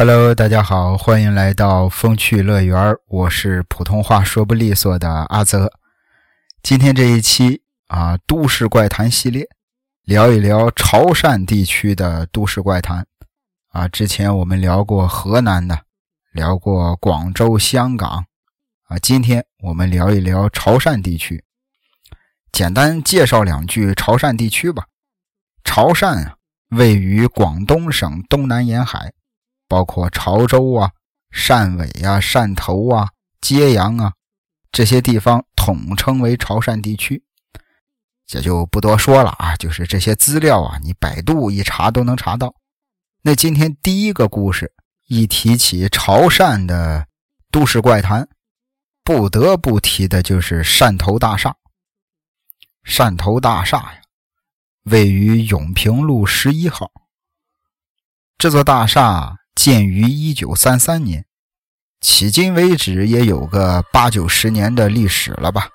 Hello，大家好，欢迎来到风趣乐园我是普通话说不利索的阿泽。今天这一期啊，都市怪谈系列，聊一聊潮汕地区的都市怪谈。啊，之前我们聊过河南的，聊过广州、香港。啊，今天我们聊一聊潮汕地区。简单介绍两句潮汕地区吧。潮汕啊，位于广东省东南沿海。包括潮州啊、汕尾啊、汕头啊、揭阳啊这些地方，统称为潮汕地区，也就不多说了啊。就是这些资料啊，你百度一查都能查到。那今天第一个故事，一提起潮汕的都市怪谈，不得不提的就是汕头大厦。汕头大厦呀，位于永平路十一号。这座大厦。建于一九三三年，迄今为止也有个八九十年的历史了吧？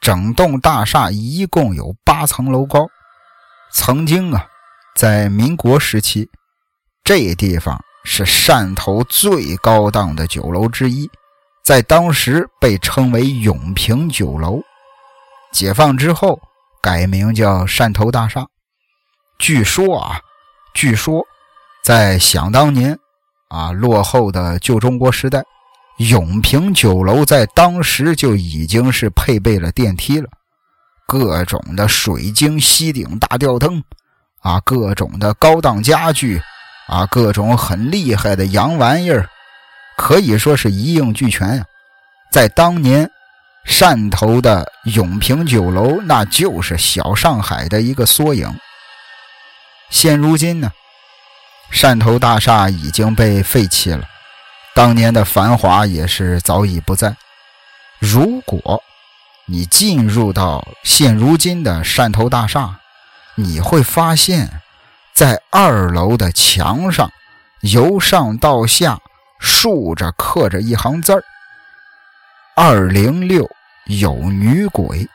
整栋大厦一共有八层楼高。曾经啊，在民国时期，这地方是汕头最高档的酒楼之一，在当时被称为永平酒楼。解放之后改名叫汕头大厦。据说啊，据说在想当年。啊，落后的旧中国时代，永平酒楼在当时就已经是配备了电梯了，各种的水晶吸顶大吊灯，啊，各种的高档家具，啊，各种很厉害的洋玩意儿，可以说是一应俱全呀。在当年，汕头的永平酒楼那就是小上海的一个缩影。现如今呢？汕头大厦已经被废弃了，当年的繁华也是早已不在。如果你进入到现如今的汕头大厦，你会发现，在二楼的墙上，由上到下竖着刻着一行字儿：“二零六有女鬼。”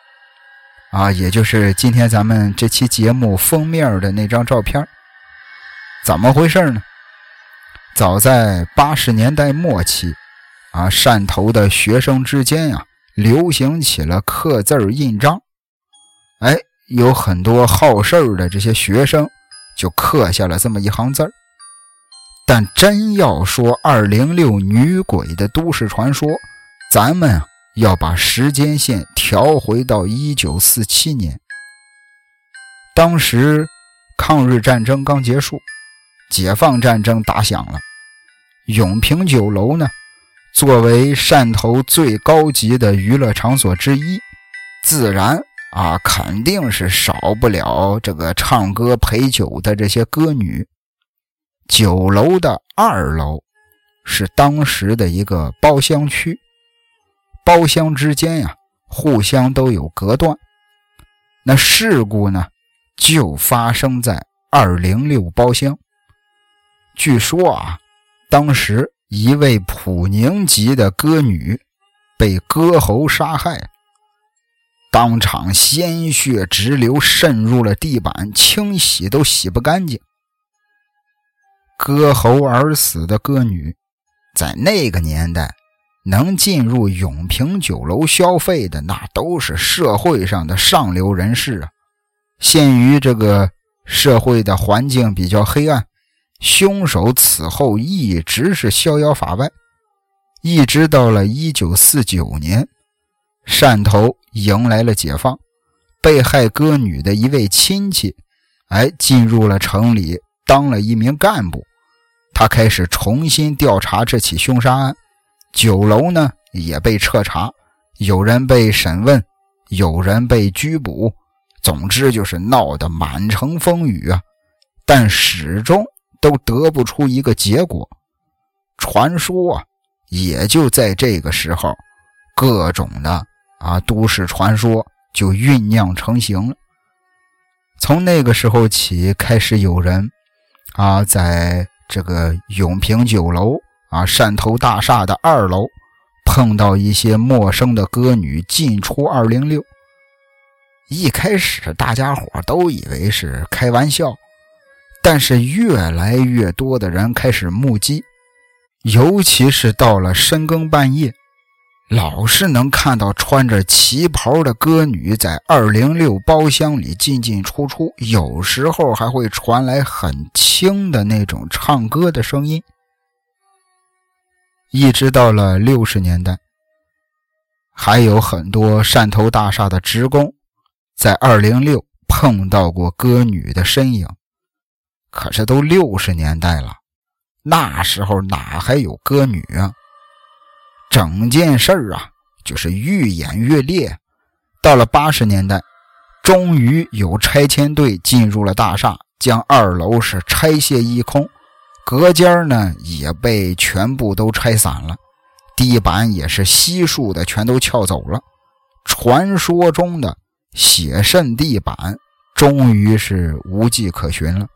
啊，也就是今天咱们这期节目封面的那张照片。怎么回事呢？早在八十年代末期，啊，汕头的学生之间呀，流行起了刻字印章。哎，有很多好事的这些学生就刻下了这么一行字但真要说二零六女鬼的都市传说，咱们啊要把时间线调回到一九四七年。当时抗日战争刚结束。解放战争打响了，永平酒楼呢，作为汕头最高级的娱乐场所之一，自然啊肯定是少不了这个唱歌陪酒的这些歌女。酒楼的二楼是当时的一个包厢区，包厢之间呀互相都有隔断。那事故呢，就发生在二零六包厢。据说啊，当时一位普宁籍的歌女被割喉杀害，当场鲜血直流，渗入了地板，清洗都洗不干净。割喉而死的歌女，在那个年代能进入永平酒楼消费的，那都是社会上的上流人士啊。限于这个社会的环境比较黑暗。凶手此后一直是逍遥法外，一直到了一九四九年，汕头迎来了解放，被害歌女的一位亲戚，哎，进入了城里当了一名干部，他开始重新调查这起凶杀案，酒楼呢也被彻查，有人被审问，有人被拘捕，总之就是闹得满城风雨啊，但始终。都得不出一个结果，传说啊，也就在这个时候，各种的啊都市传说就酝酿成型了。从那个时候起，开始有人啊，在这个永平酒楼啊汕头大厦的二楼碰到一些陌生的歌女进出二零六。一开始大家伙都以为是开玩笑。但是越来越多的人开始目击，尤其是到了深更半夜，老是能看到穿着旗袍的歌女在二零六包厢里进进出出，有时候还会传来很轻的那种唱歌的声音。一直到了六十年代，还有很多汕头大厦的职工在二零六碰到过歌女的身影。可是都六十年代了，那时候哪还有歌女啊？整件事儿啊，就是愈演愈烈。到了八十年代，终于有拆迁队进入了大厦，将二楼是拆卸一空。隔间呢也被全部都拆散了，地板也是悉数的全都撬走了。传说中的血渗地板终于是无迹可寻了，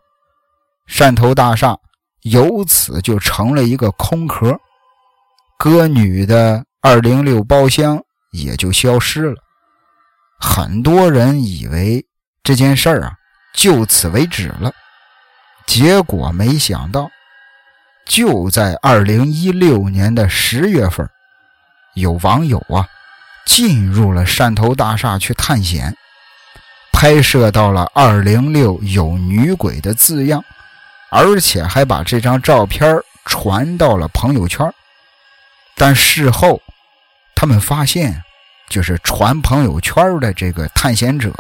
汕头大厦由此就成了一个空壳，歌女的二零六包厢也就消失了。很多人以为这件事儿啊就此为止了，结果没想到。就在二零一六年的十月份，有网友啊进入了汕头大厦去探险，拍摄到了“二零六有女鬼”的字样，而且还把这张照片传到了朋友圈。但事后，他们发现，就是传朋友圈的这个探险者，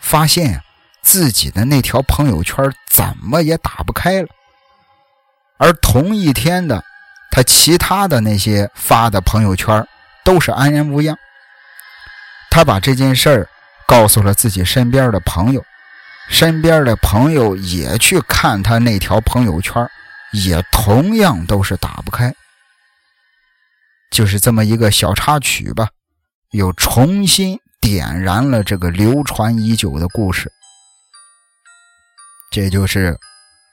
发现自己的那条朋友圈怎么也打不开了。而同一天的，他其他的那些发的朋友圈都是安然无恙。他把这件事儿告诉了自己身边的朋友，身边的朋友也去看他那条朋友圈，也同样都是打不开。就是这么一个小插曲吧，又重新点燃了这个流传已久的故事。这就是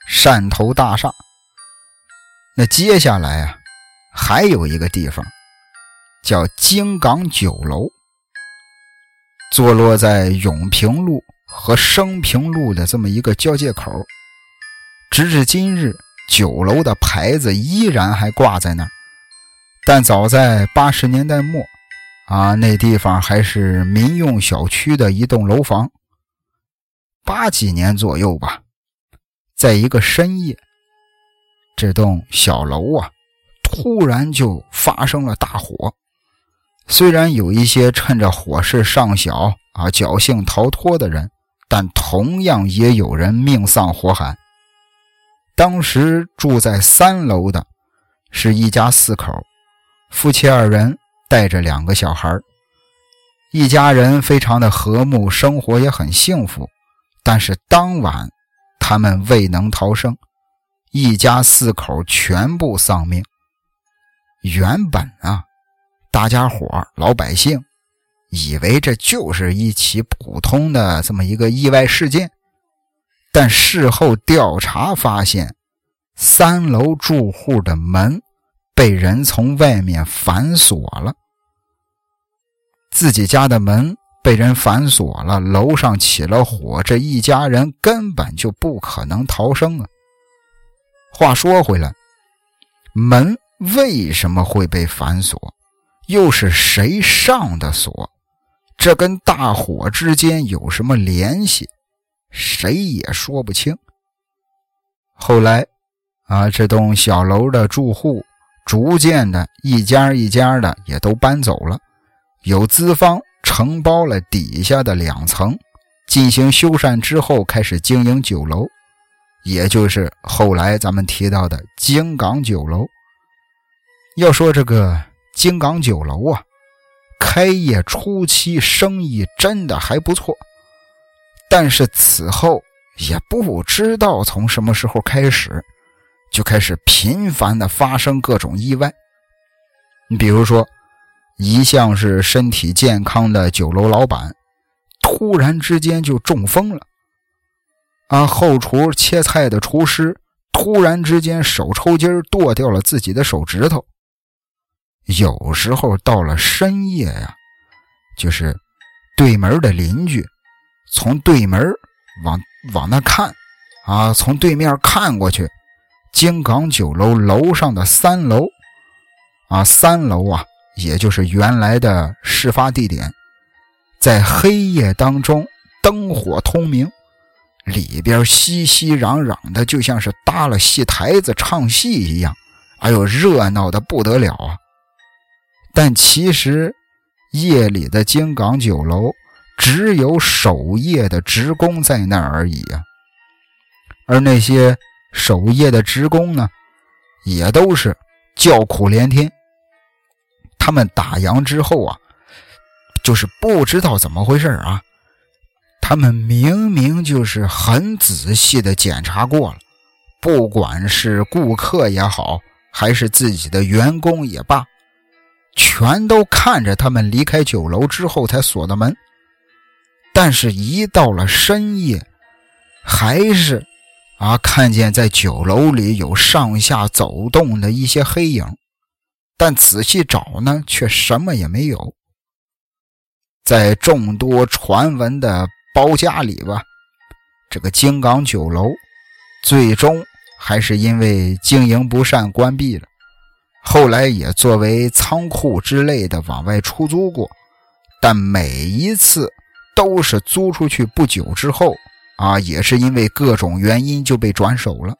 汕头大厦。那接下来啊，还有一个地方叫京港酒楼，坐落在永平路和升平路的这么一个交界口。直至今日，酒楼的牌子依然还挂在那儿。但早在八十年代末，啊，那地方还是民用小区的一栋楼房。八几年左右吧，在一个深夜。这栋小楼啊，突然就发生了大火。虽然有一些趁着火势尚小啊侥幸逃脱的人，但同样也有人命丧火海。当时住在三楼的是一家四口，夫妻二人带着两个小孩一家人非常的和睦，生活也很幸福。但是当晚，他们未能逃生。一家四口全部丧命。原本啊，大家伙老百姓以为这就是一起普通的这么一个意外事件，但事后调查发现，三楼住户的门被人从外面反锁了。自己家的门被人反锁了，楼上起了火，这一家人根本就不可能逃生啊！话说回来，门为什么会被反锁？又是谁上的锁？这跟大火之间有什么联系？谁也说不清。后来，啊，这栋小楼的住户逐渐的一家一家的也都搬走了，有资方承包了底下的两层，进行修缮之后开始经营酒楼。也就是后来咱们提到的京港酒楼。要说这个京港酒楼啊，开业初期生意真的还不错，但是此后也不知道从什么时候开始，就开始频繁的发生各种意外。你比如说，一向是身体健康的酒楼老板，突然之间就中风了。啊！后厨切菜的厨师突然之间手抽筋剁掉了自己的手指头。有时候到了深夜呀，就是对门的邻居从对门往往那看，啊，从对面看过去，金港酒楼楼上的三楼，啊，三楼啊，也就是原来的事发地点，在黑夜当中灯火通明，里边熙熙攘攘的，就像是搭了戏台子唱戏一样，哎呦，热闹的不得了啊！但其实夜里的金港酒楼只有守夜的职工在那而已啊，而那些。守夜的职工呢，也都是叫苦连天。他们打烊之后啊，就是不知道怎么回事啊。他们明明就是很仔细的检查过了，不管是顾客也好，还是自己的员工也罢，全都看着他们离开酒楼之后才锁的门。但是，一到了深夜，还是。啊！看见在酒楼里有上下走动的一些黑影，但仔细找呢，却什么也没有。在众多传闻的包夹里吧，这个京港酒楼最终还是因为经营不善关闭了。后来也作为仓库之类的往外出租过，但每一次都是租出去不久之后。啊，也是因为各种原因就被转手了。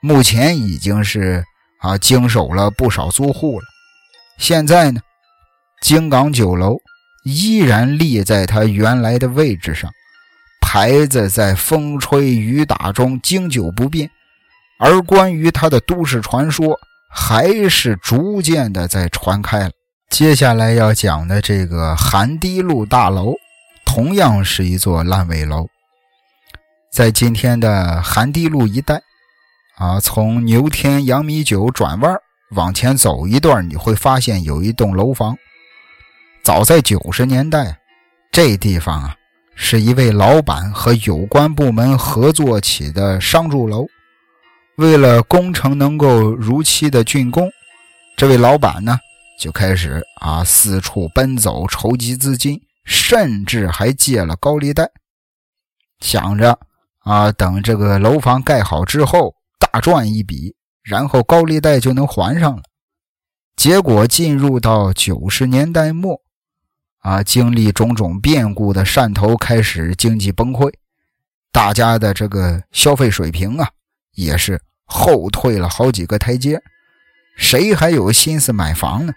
目前已经是啊经手了不少租户了。现在呢，京港酒楼依然立在它原来的位置上，牌子在风吹雨打中经久不变。而关于它的都市传说，还是逐渐的在传开了。接下来要讲的这个寒堤路大楼，同样是一座烂尾楼。在今天的寒堤路一带，啊，从牛天杨米酒转弯往前走一段，你会发现有一栋楼房。早在九十年代，这地方啊，是一位老板和有关部门合作起的商住楼。为了工程能够如期的竣工，这位老板呢，就开始啊四处奔走筹集资金，甚至还借了高利贷，想着。啊，等这个楼房盖好之后，大赚一笔，然后高利贷就能还上了。结果进入到九十年代末，啊，经历种种变故的汕头开始经济崩溃，大家的这个消费水平啊，也是后退了好几个台阶，谁还有心思买房呢？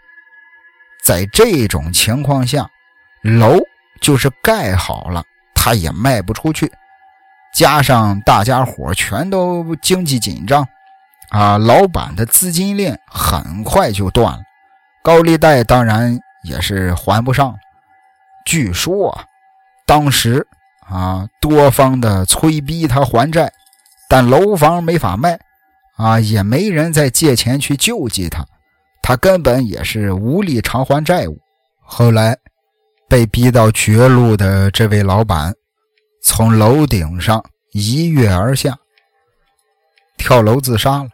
在这种情况下，楼就是盖好了，它也卖不出去。加上大家伙全都经济紧张，啊，老板的资金链很快就断了，高利贷当然也是还不上。据说啊，当时啊，多方的催逼他还债，但楼房没法卖，啊，也没人再借钱去救济他，他根本也是无力偿还债务。后来被逼到绝路的这位老板。从楼顶上一跃而下，跳楼自杀了。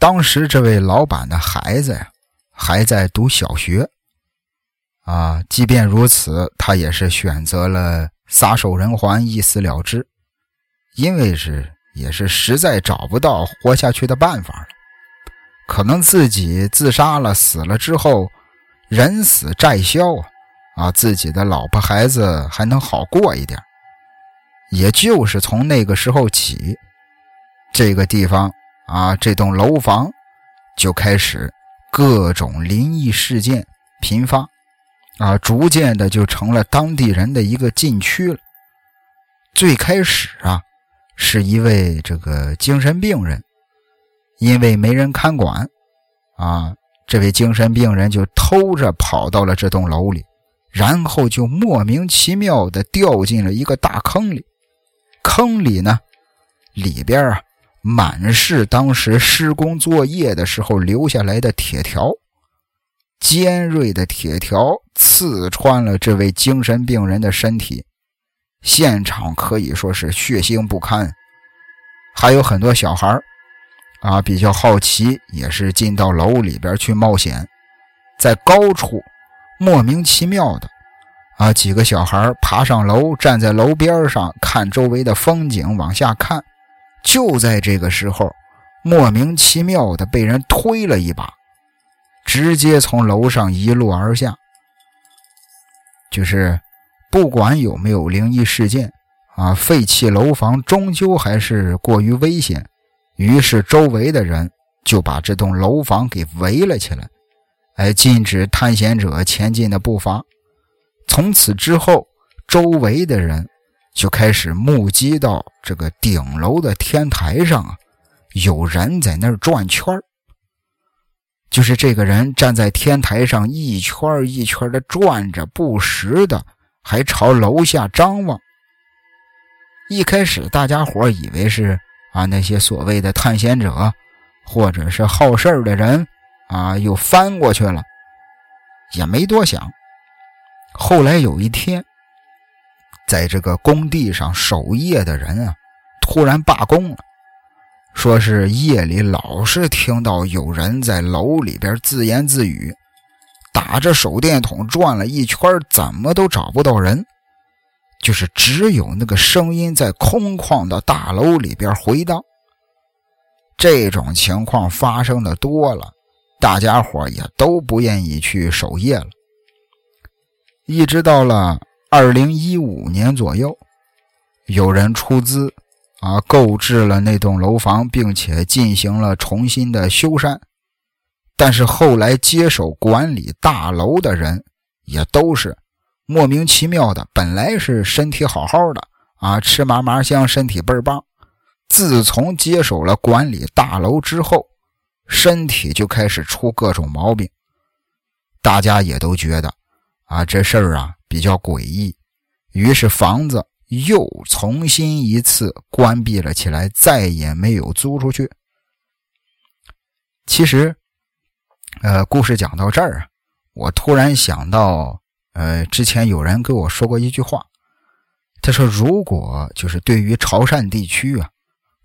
当时这位老板的孩子呀，还在读小学。啊，即便如此，他也是选择了撒手人寰，一死了之，因为是也是实在找不到活下去的办法了。可能自己自杀了，死了之后，人死债消啊，自己的老婆孩子还能好过一点。也就是从那个时候起，这个地方啊，这栋楼房就开始各种灵异事件频发，啊，逐渐的就成了当地人的一个禁区了。最开始啊，是一位这个精神病人，因为没人看管，啊，这位精神病人就偷着跑到了这栋楼里，然后就莫名其妙的掉进了一个大坑里。坑里呢，里边啊满是当时施工作业的时候留下来的铁条，尖锐的铁条刺穿了这位精神病人的身体，现场可以说是血腥不堪。还有很多小孩啊比较好奇，也是进到楼里边去冒险，在高处莫名其妙的。啊！几个小孩爬上楼，站在楼边上看周围的风景，往下看。就在这个时候，莫名其妙的被人推了一把，直接从楼上一落而下。就是不管有没有灵异事件啊，废弃楼房终究还是过于危险，于是周围的人就把这栋楼房给围了起来，哎，禁止探险者前进的步伐。从此之后，周围的人就开始目击到这个顶楼的天台上啊，有人在那儿转圈就是这个人站在天台上一圈一圈的转着，不时的还朝楼下张望。一开始大家伙以为是啊那些所谓的探险者，或者是好事的人啊又翻过去了，也没多想。后来有一天，在这个工地上守夜的人啊，突然罢工了，说是夜里老是听到有人在楼里边自言自语，打着手电筒转了一圈，怎么都找不到人，就是只有那个声音在空旷的大楼里边回荡。这种情况发生的多了，大家伙也都不愿意去守夜了。一直到了二零一五年左右，有人出资啊购置了那栋楼房，并且进行了重新的修缮。但是后来接手管理大楼的人也都是莫名其妙的，本来是身体好好的啊，吃嘛嘛香，身体倍儿棒。自从接手了管理大楼之后，身体就开始出各种毛病。大家也都觉得。啊，这事儿啊比较诡异，于是房子又重新一次关闭了起来，再也没有租出去。其实，呃，故事讲到这儿啊，我突然想到，呃，之前有人跟我说过一句话，他说，如果就是对于潮汕地区啊，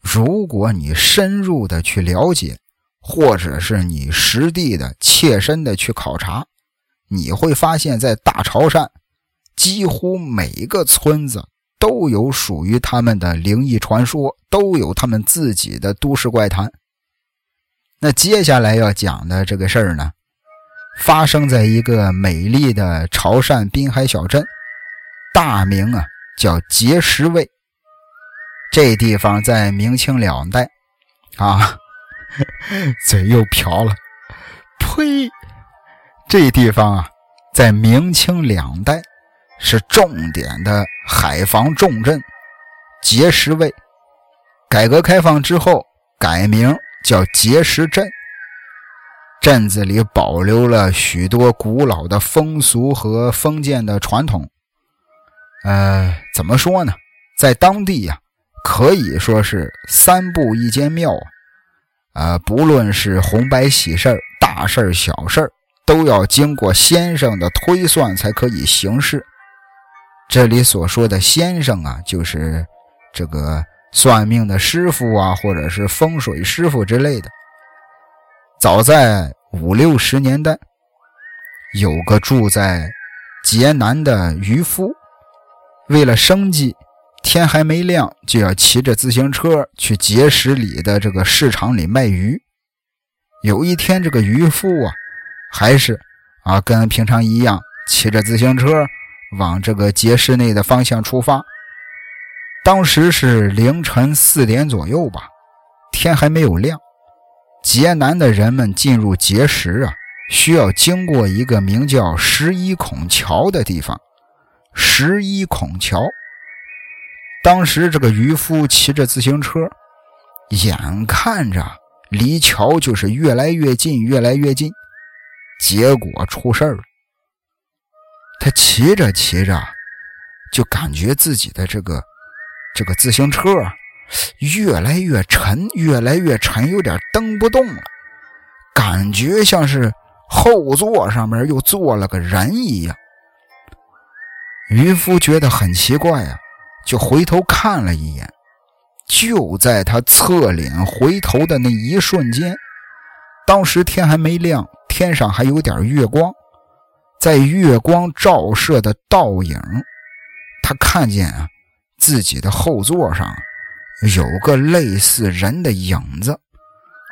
如果你深入的去了解，或者是你实地的切身的去考察。你会发现在大潮汕，几乎每一个村子都有属于他们的灵异传说，都有他们自己的都市怪谈。那接下来要讲的这个事儿呢，发生在一个美丽的潮汕滨海小镇，大名啊叫碣石卫。这地方在明清两代，啊，嘴又瓢了，呸！这地方啊，在明清两代是重点的海防重镇，碣石卫。改革开放之后改名叫碣石镇。镇子里保留了许多古老的风俗和封建的传统。呃，怎么说呢？在当地呀，可以说是三步一间庙啊。呃，不论是红白喜事大事小事都要经过先生的推算才可以行事。这里所说的先生啊，就是这个算命的师傅啊，或者是风水师傅之类的。早在五六十年代，有个住在劫南的渔夫，为了生计，天还没亮就要骑着自行车去碣石里的这个市场里卖鱼。有一天，这个渔夫啊。还是啊，跟平常一样，骑着自行车往这个碣石内的方向出发。当时是凌晨四点左右吧，天还没有亮。劫难的人们进入劫石啊，需要经过一个名叫十一孔桥的地方。十一孔桥，当时这个渔夫骑着自行车，眼看着离桥就是越来越近，越来越近。结果出事了。他骑着骑着，就感觉自己的这个这个自行车越来越沉，越来越沉，有点蹬不动了，感觉像是后座上面又坐了个人一样。渔夫觉得很奇怪啊，就回头看了一眼。就在他侧脸回头的那一瞬间，当时天还没亮。天上还有点月光，在月光照射的倒影，他看见啊，自己的后座上有个类似人的影子，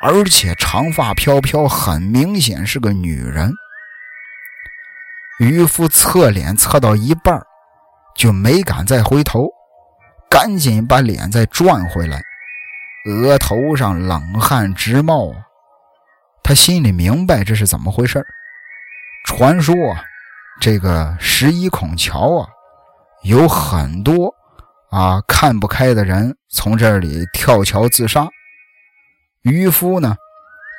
而且长发飘飘，很明显是个女人。渔夫侧脸侧到一半，就没敢再回头，赶紧把脸再转回来，额头上冷汗直冒啊！他心里明白这是怎么回事传说啊，这个十一孔桥啊，有很多啊看不开的人从这里跳桥自杀。渔夫呢，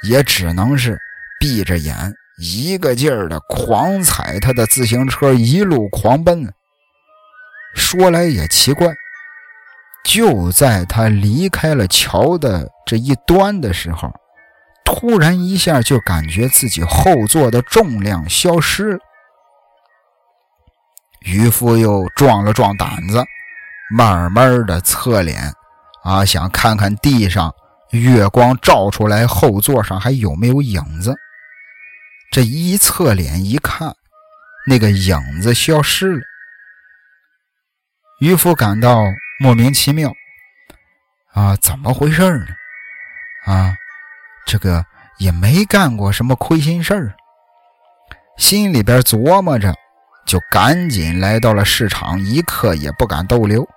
也只能是闭着眼，一个劲儿的狂踩他的自行车，一路狂奔。说来也奇怪，就在他离开了桥的这一端的时候，突然一下就感觉自己后座的重量消失了。渔夫又壮了壮胆子，慢慢的侧脸，啊，想看看地上。月光照出来，后座上还有没有影子？这一侧脸一看，那个影子消失了。渔夫感到莫名其妙，啊，怎么回事呢？啊，这个也没干过什么亏心事儿，心里边琢磨着，就赶紧来到了市场，一刻也不敢逗留。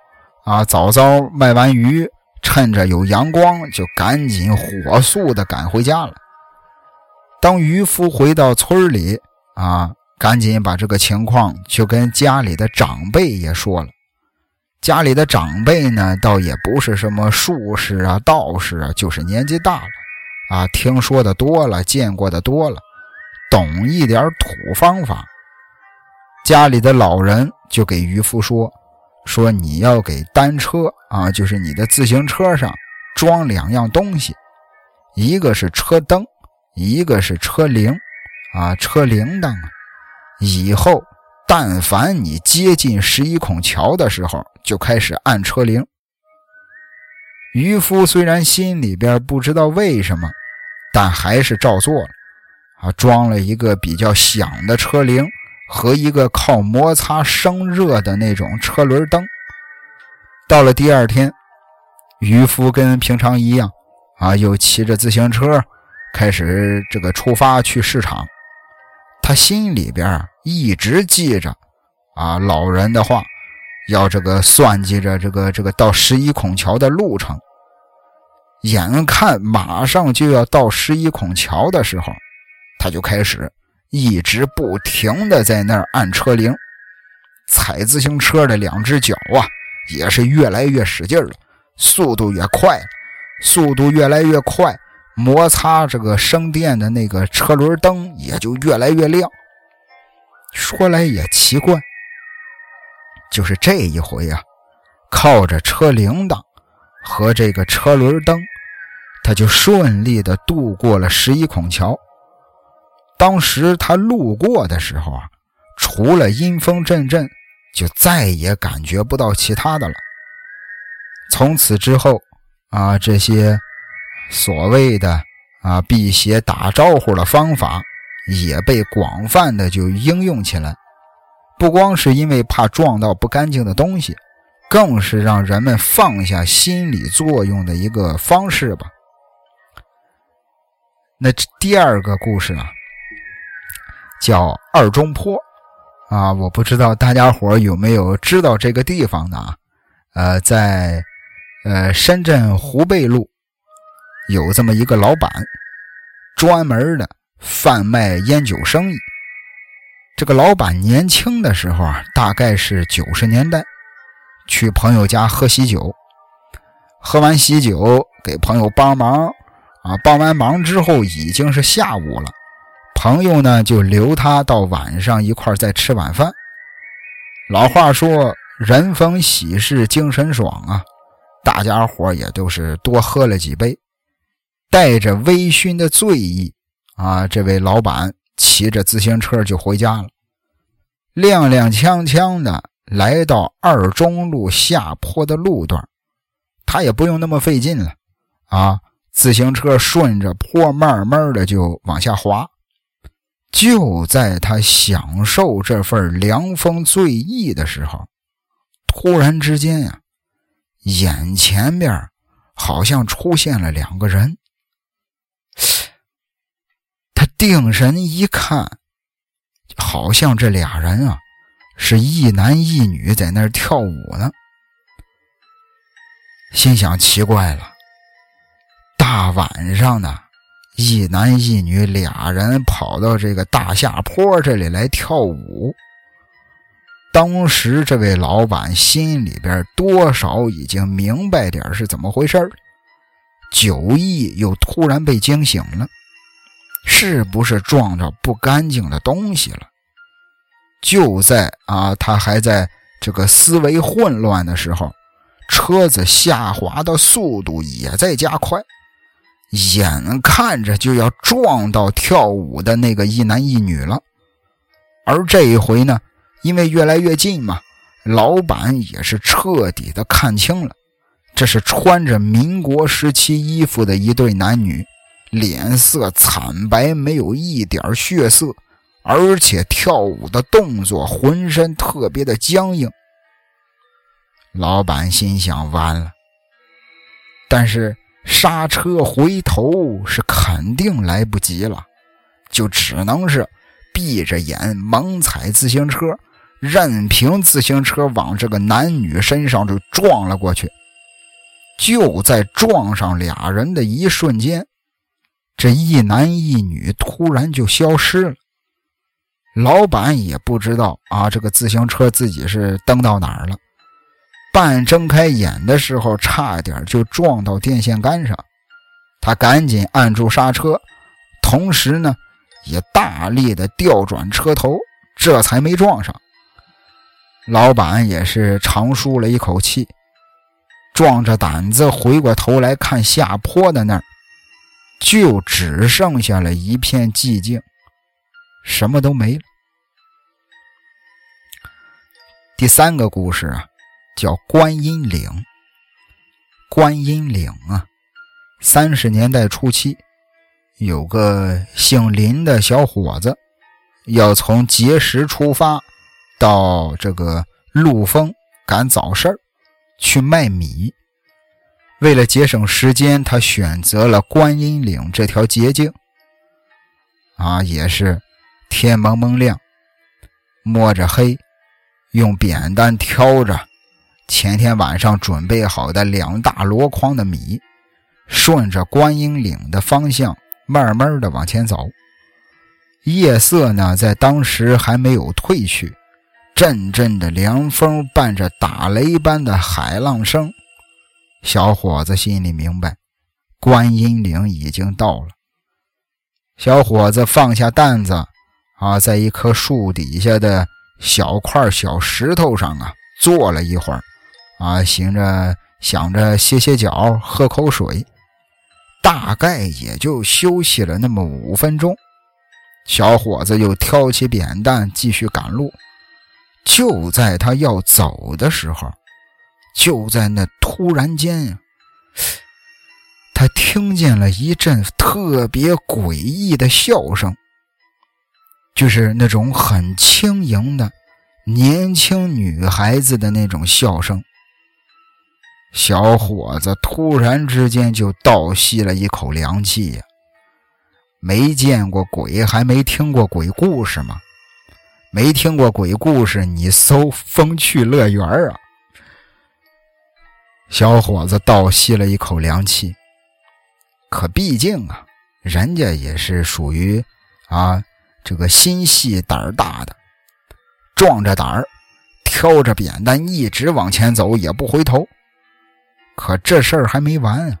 啊，早早卖完鱼。趁着有阳光，就赶紧火速的赶回家了。当渔夫回到村里，啊，赶紧把这个情况就跟家里的长辈也说了。家里的长辈呢，倒也不是什么术士啊、道士啊，就是年纪大了，啊，听说的多了，见过的多了，懂一点土方法。家里的老人就给渔夫说。说你要给单车啊，就是你的自行车上装两样东西，一个是车灯，一个是车铃，啊，车铃铛啊。以后但凡你接近十一孔桥的时候，就开始按车铃。渔夫虽然心里边不知道为什么，但还是照做了，啊，装了一个比较响的车铃。和一个靠摩擦生热的那种车轮灯。到了第二天，渔夫跟平常一样，啊，又骑着自行车开始这个出发去市场。他心里边一直记着啊老人的话，要这个算计着这个这个到十一孔桥的路程。眼看马上就要到十一孔桥的时候，他就开始。一直不停的在那儿按车铃，踩自行车的两只脚啊，也是越来越使劲了，速度也快，速度越来越快，摩擦这个生电的那个车轮灯也就越来越亮。说来也奇怪，就是这一回啊，靠着车铃铛和这个车轮灯，他就顺利的渡过了十一孔桥。当时他路过的时候啊，除了阴风阵阵，就再也感觉不到其他的了。从此之后啊，这些所谓的啊辟邪打招呼的方法也被广泛的就应用起来。不光是因为怕撞到不干净的东西，更是让人们放下心理作用的一个方式吧。那第二个故事啊。叫二中坡，啊，我不知道大家伙有没有知道这个地方的啊？呃，在呃深圳湖贝路有这么一个老板，专门的贩卖烟酒生意。这个老板年轻的时候啊，大概是九十年代，去朋友家喝喜酒，喝完喜酒给朋友帮忙，啊，帮完忙之后已经是下午了。朋友呢，就留他到晚上一块再吃晚饭。老话说，人逢喜事精神爽啊，大家伙也都是多喝了几杯，带着微醺的醉意啊，这位老板骑着自行车就回家了，踉踉跄跄的来到二中路下坡的路段，他也不用那么费劲了啊，自行车顺着坡慢慢的就往下滑。就在他享受这份凉风醉意的时候，突然之间呀，眼前边好像出现了两个人。他定神一看，好像这俩人啊是一男一女在那儿跳舞呢。心想奇怪了，大晚上的，一男一女俩人跑到这个大下坡这里来跳舞。当时这位老板心里边多少已经明白点是怎么回事酒意又突然被惊醒了，是不是撞着不干净的东西了？就在啊，他还在这个思维混乱的时候。车子下滑的速度也在加快，眼看着就要撞到跳舞的那个一男一女了。而这一回呢，因为越来越近嘛，老板也是彻底的看清了，这是穿着民国时期衣服的一对男女，脸色惨白，没有一点血色，而且跳舞的动作浑身特别的僵硬。老板心想：完了，但是刹车回头是肯定来不及了，就只能是闭着眼猛踩自行车，任凭自行车往这个男女身上就撞了过去。就在撞上俩人的一瞬间，这一男一女突然就消失了。老板也不知道啊，这个自行车自己是蹬到哪儿了。半睁开眼的时候，差点就撞到电线杆上，他赶紧按住刹车，同时呢，也大力的调转车头，这才没撞上。老板也是长舒了一口气，壮着胆子回过头来看下坡的那儿，就只剩下了一片寂静，什么都没了。第三个故事啊。叫观音岭。观音岭啊，三十年代初期，有个姓林的小伙子，要从碣石出发，到这个陆丰赶早市去卖米。为了节省时间，他选择了观音岭这条捷径。啊，也是天蒙蒙亮，摸着黑，用扁担挑着。前天晚上准备好的两大箩筐的米，顺着观音岭的方向慢慢的往前走。夜色呢，在当时还没有褪去，阵阵的凉风伴着打雷般的海浪声。小伙子心里明白，观音岭已经到了。小伙子放下担子，啊，在一棵树底下的小块小石头上啊，坐了一会儿。啊，行着，想着歇歇脚，喝口水，大概也就休息了那么五分钟。小伙子又挑起扁担继续赶路。就在他要走的时候，就在那突然间呀，他听见了一阵特别诡异的笑声，就是那种很轻盈的年轻女孩子的那种笑声。小伙子突然之间就倒吸了一口凉气呀！没见过鬼，还没听过鬼故事吗？没听过鬼故事，你搜“风趣乐园”啊！小伙子倒吸了一口凉气，可毕竟啊，人家也是属于啊这个心细胆大的，壮着胆儿，挑着扁担一直往前走，也不回头。可这事儿还没完啊！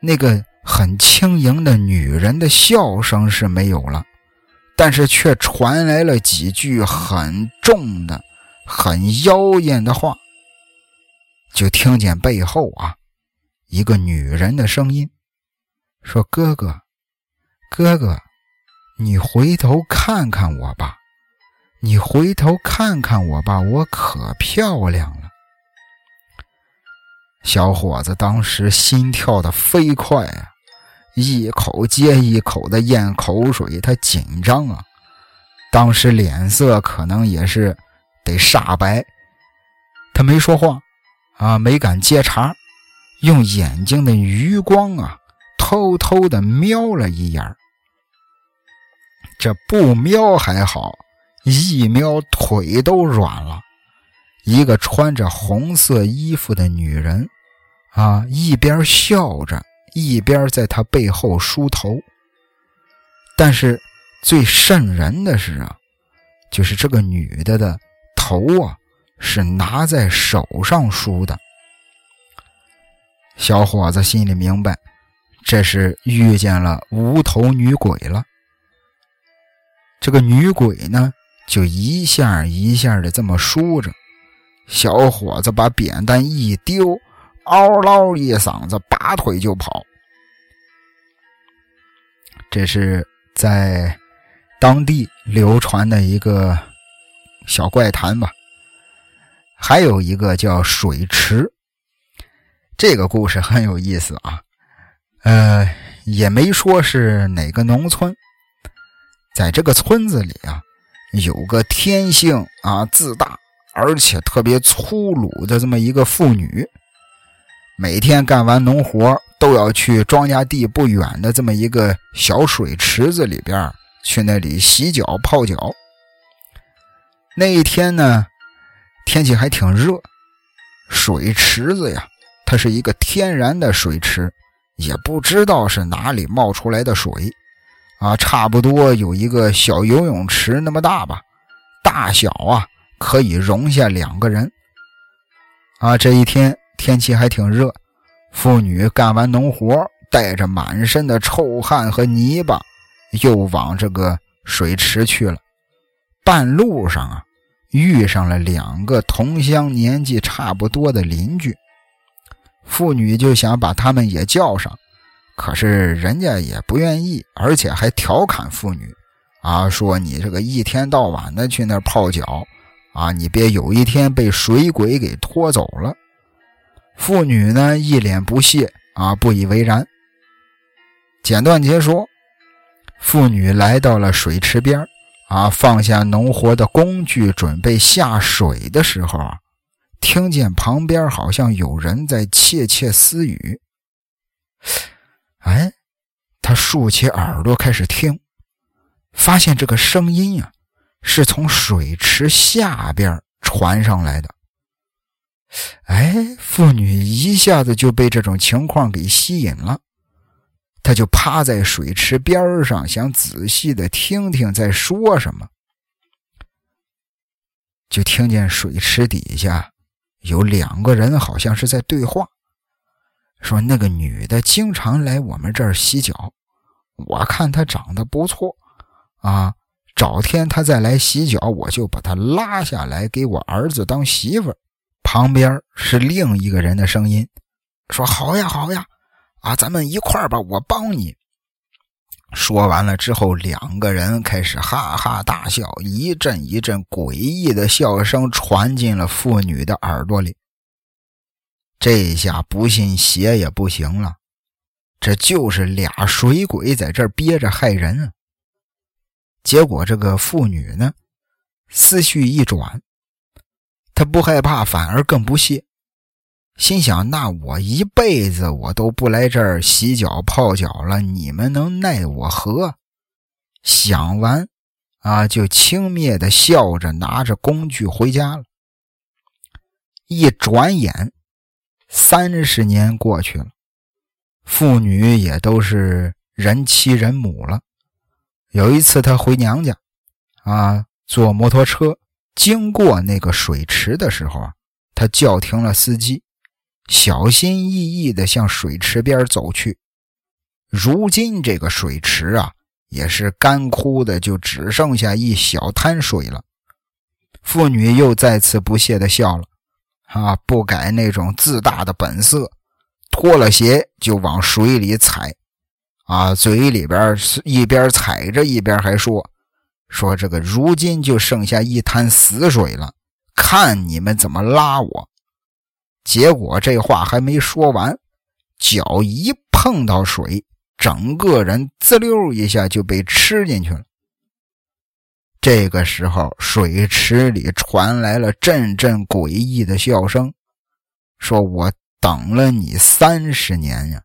那个很轻盈的女人的笑声是没有了，但是却传来了几句很重的、很妖艳的话。就听见背后啊，一个女人的声音说：“哥哥，哥哥，你回头看看我吧，你回头看看我吧，我可漂亮了。”小伙子当时心跳的飞快啊，一口接一口的咽口水，他紧张啊。当时脸色可能也是得煞白，他没说话啊，没敢接茬，用眼睛的余光啊，偷偷的瞄了一眼。这不瞄还好，一瞄腿都软了。一个穿着红色衣服的女人，啊，一边笑着，一边在他背后梳头。但是最瘆人的是啊，就是这个女的的头啊，是拿在手上梳的。小伙子心里明白，这是遇见了无头女鬼了。这个女鬼呢，就一下一下的这么梳着。小伙子把扁担一丢，嗷唠一嗓子，拔腿就跑。这是在当地流传的一个小怪谈吧。还有一个叫水池，这个故事很有意思啊。呃，也没说是哪个农村，在这个村子里啊，有个天性啊自大。而且特别粗鲁的这么一个妇女，每天干完农活都要去庄稼地不远的这么一个小水池子里边去那里洗脚泡脚。那一天呢，天气还挺热，水池子呀，它是一个天然的水池，也不知道是哪里冒出来的水，啊，差不多有一个小游泳池那么大吧，大小啊。可以容下两个人。啊，这一天天气还挺热，妇女干完农活，带着满身的臭汗和泥巴，又往这个水池去了。半路上啊，遇上了两个同乡、年纪差不多的邻居。妇女就想把他们也叫上，可是人家也不愿意，而且还调侃妇女，啊，说你这个一天到晚的去那泡脚。啊！你别有一天被水鬼给拖走了。妇女呢，一脸不屑啊，不以为然。简短结说，妇女来到了水池边啊，放下农活的工具，准备下水的时候，听见旁边好像有人在窃窃私语。哎，他竖起耳朵开始听，发现这个声音呀。是从水池下边传上来的。哎，妇女一下子就被这种情况给吸引了，她就趴在水池边上，想仔细的听听在说什么。就听见水池底下有两个人，好像是在对话，说那个女的经常来我们这儿洗脚，我看她长得不错啊。找天他再来洗脚，我就把他拉下来给我儿子当媳妇儿。旁边是另一个人的声音，说：“好呀，好呀，啊，咱们一块儿吧，我帮你。”说完了之后，两个人开始哈哈大笑，一阵一阵诡异的笑声传进了妇女的耳朵里。这下不信邪也不行了，这就是俩水鬼在这憋着害人啊！结果，这个妇女呢，思绪一转，她不害怕，反而更不屑，心想：那我一辈子我都不来这儿洗脚泡脚了，你们能奈我何？想完，啊，就轻蔑的笑着，拿着工具回家了。一转眼，三十年过去了，妇女也都是人妻人母了。有一次，他回娘家，啊，坐摩托车经过那个水池的时候啊，他叫停了司机，小心翼翼地向水池边走去。如今这个水池啊，也是干枯的，就只剩下一小滩水了。妇女又再次不屑地笑了，啊，不改那种自大的本色，脱了鞋就往水里踩。啊，嘴里边一边踩着，一边还说：“说这个如今就剩下一滩死水了，看你们怎么拉我。”结果这话还没说完，脚一碰到水，整个人滋溜一下就被吃进去了。这个时候，水池里传来了阵阵诡异的笑声，说：“我等了你三十年呀。”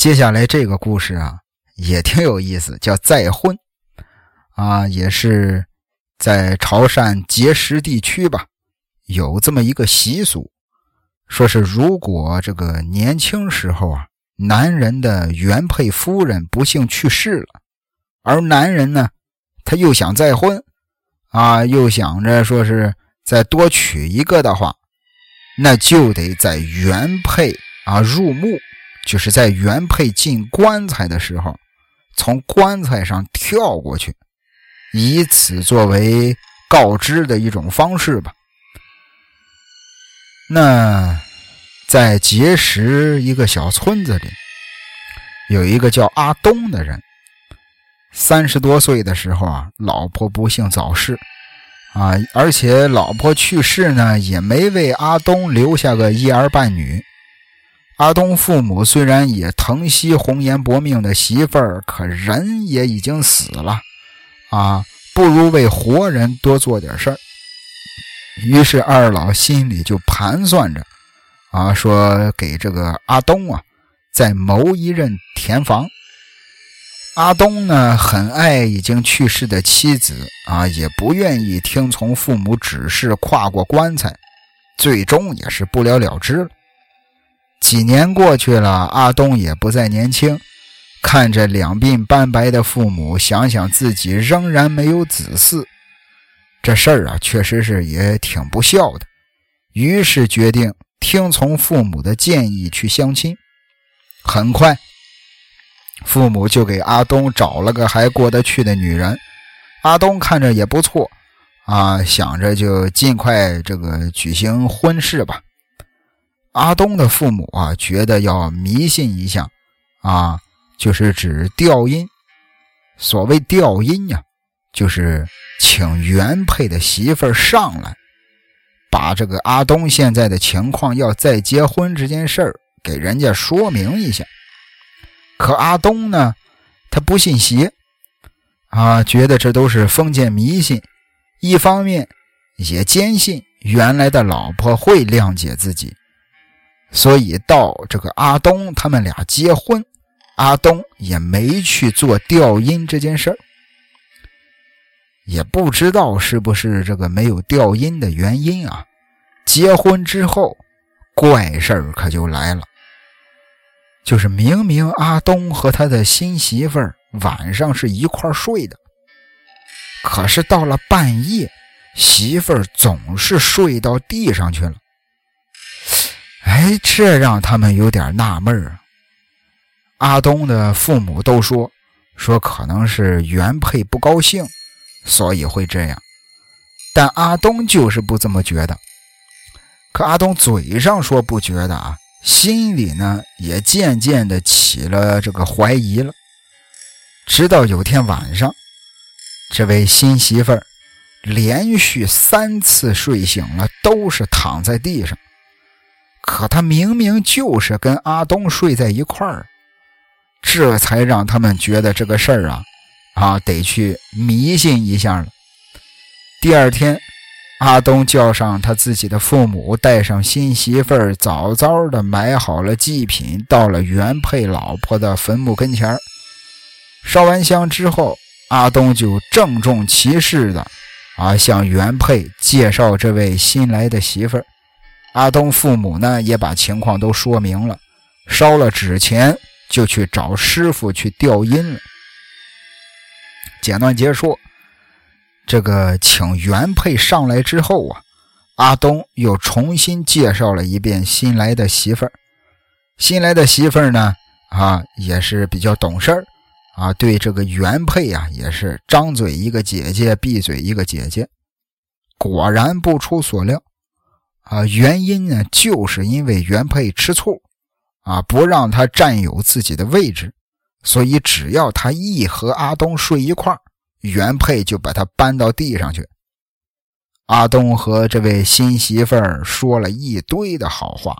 接下来这个故事啊，也挺有意思，叫再婚。啊，也是在潮汕碣石地区吧，有这么一个习俗，说是如果这个年轻时候啊，男人的原配夫人不幸去世了，而男人呢，他又想再婚啊，又想着说是再多娶一个的话，那就得在原配啊入墓，就是在原配进棺材的时候。从棺材上跳过去，以此作为告知的一种方式吧。那在碣石一个小村子里，有一个叫阿东的人，三十多岁的时候啊，老婆不幸早逝啊，而且老婆去世呢，也没为阿东留下个一儿半女。阿东父母虽然也疼惜红颜薄命的媳妇儿，可人也已经死了，啊，不如为活人多做点事儿。于是二老心里就盘算着，啊，说给这个阿东啊再谋一任田房。阿东呢很爱已经去世的妻子，啊，也不愿意听从父母指示跨过棺材，最终也是不了了之了。几年过去了，阿东也不再年轻。看着两鬓斑白的父母，想想自己仍然没有子嗣，这事儿啊，确实是也挺不孝的。于是决定听从父母的建议去相亲。很快，父母就给阿东找了个还过得去的女人。阿东看着也不错，啊，想着就尽快这个举行婚事吧。阿东的父母啊，觉得要迷信一下，啊，就是指调音。所谓调音呀，就是请原配的媳妇儿上来，把这个阿东现在的情况要再结婚这件事儿给人家说明一下。可阿东呢，他不信邪，啊，觉得这都是封建迷信。一方面也坚信原来的老婆会谅解自己。所以到这个阿东他们俩结婚，阿东也没去做调音这件事儿，也不知道是不是这个没有调音的原因啊。结婚之后，怪事儿可就来了，就是明明阿东和他的新媳妇儿晚上是一块睡的，可是到了半夜，媳妇儿总是睡到地上去了。哎，这让他们有点纳闷啊。阿东的父母都说，说可能是原配不高兴，所以会这样。但阿东就是不这么觉得。可阿东嘴上说不觉得啊，心里呢也渐渐的起了这个怀疑了。直到有天晚上，这位新媳妇儿连续三次睡醒了，都是躺在地上。可他明明就是跟阿东睡在一块儿，这才让他们觉得这个事儿啊，啊得去迷信一下了。第二天，阿东叫上他自己的父母，带上新媳妇儿，早早的买好了祭品，到了原配老婆的坟墓跟前烧完香之后，阿东就郑重其事的啊向原配介绍这位新来的媳妇儿。阿东父母呢，也把情况都说明了，烧了纸钱，就去找师傅去调音了。简短结束，这个请原配上来之后啊，阿东又重新介绍了一遍新来的媳妇儿。新来的媳妇儿呢，啊，也是比较懂事儿，啊，对这个原配啊，也是张嘴一个姐姐，闭嘴一个姐姐。果然不出所料。啊，原因呢，就是因为原配吃醋，啊，不让他占有自己的位置，所以只要他一和阿东睡一块原配就把他搬到地上去。阿东和这位新媳妇儿说了一堆的好话，